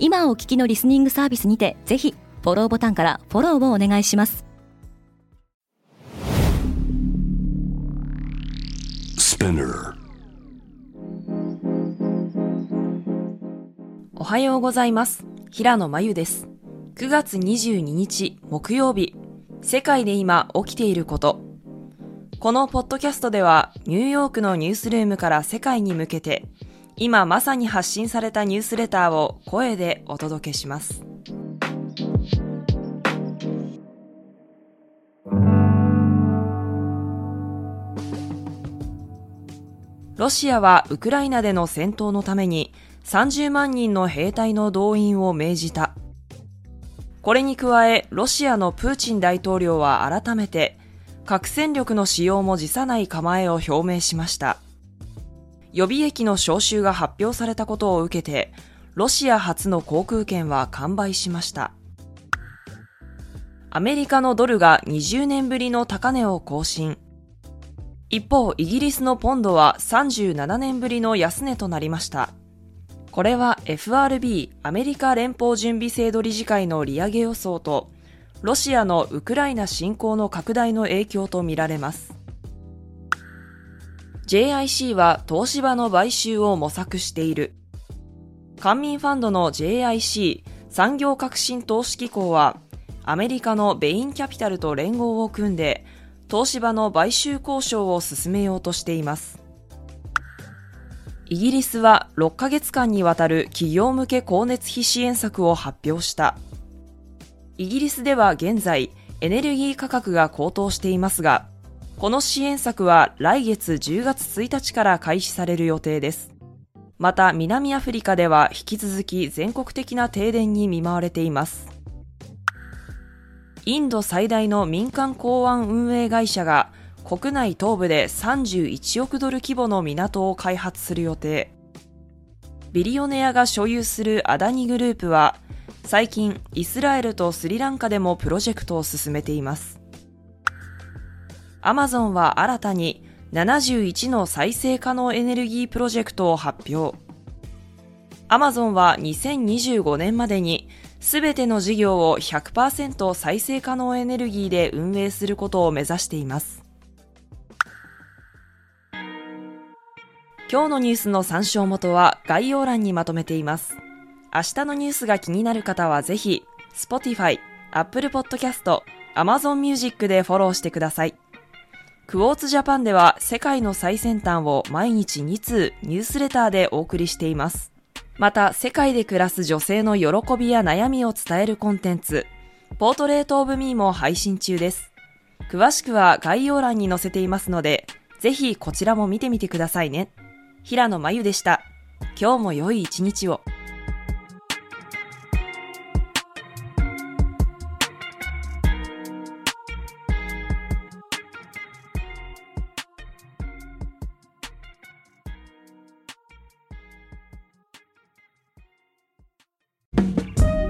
今お聞きのリスニングサービスにてぜひフォローボタンからフォローをお願いします。おはようございます。平野真由です。9月22日木曜日。世界で今起きていること。このポッドキャストではニューヨークのニュースルームから世界に向けて今まさに発信されたニュースレターを声でお届けします。ロシアはウクライナでの戦闘のために30万人の兵隊の動員を命じた。これに加え、ロシアのプーチン大統領は改めて核戦力の使用も辞さない構えを表明しました。予備役の招集が発表されたことを受けて、ロシア初の航空券は完売しました。アメリカのドルが20年ぶりの高値を更新。一方、イギリスのポンドは37年ぶりの安値となりました。これは FRB アメリカ連邦準備制度理事会の利上げ予想とロシアのウクライナ侵攻の拡大の影響とみられます。JIC は東芝の買収を模索している。官民ファンドの JIC 産業革新投資機構は、アメリカのベインキャピタルと連合を組んで、東芝の買収交渉を進めようとしています。イギリスは6ヶ月間にわたる企業向け光熱費支援策を発表した。イギリスでは現在、エネルギー価格が高騰していますが、この支援策は来月10月1日から開始される予定です。また南アフリカでは引き続き全国的な停電に見舞われています。インド最大の民間港湾運営会社が国内東部で31億ドル規模の港を開発する予定。ビリオネアが所有するアダニグループは最近イスラエルとスリランカでもプロジェクトを進めています。アマゾンは新たに71の再生可能エネルギープロジェクトを発表。アマゾンは2025年までにすべての事業を100%再生可能エネルギーで運営することを目指しています。今日のニュースの参照元は概要欄にまとめています。明日のニュースが気になる方はぜひ、Spotify、Apple Podcast、Amazon Music でフォローしてください。クォーツジャパンでは世界の最先端を毎日2通ニュースレターでお送りしています。また、世界で暮らす女性の喜びや悩みを伝えるコンテンツ、ポートレートオブミーも配信中です。詳しくは概要欄に載せていますので、ぜひこちらも見てみてくださいね。平野真由でした。今日も良い一日を。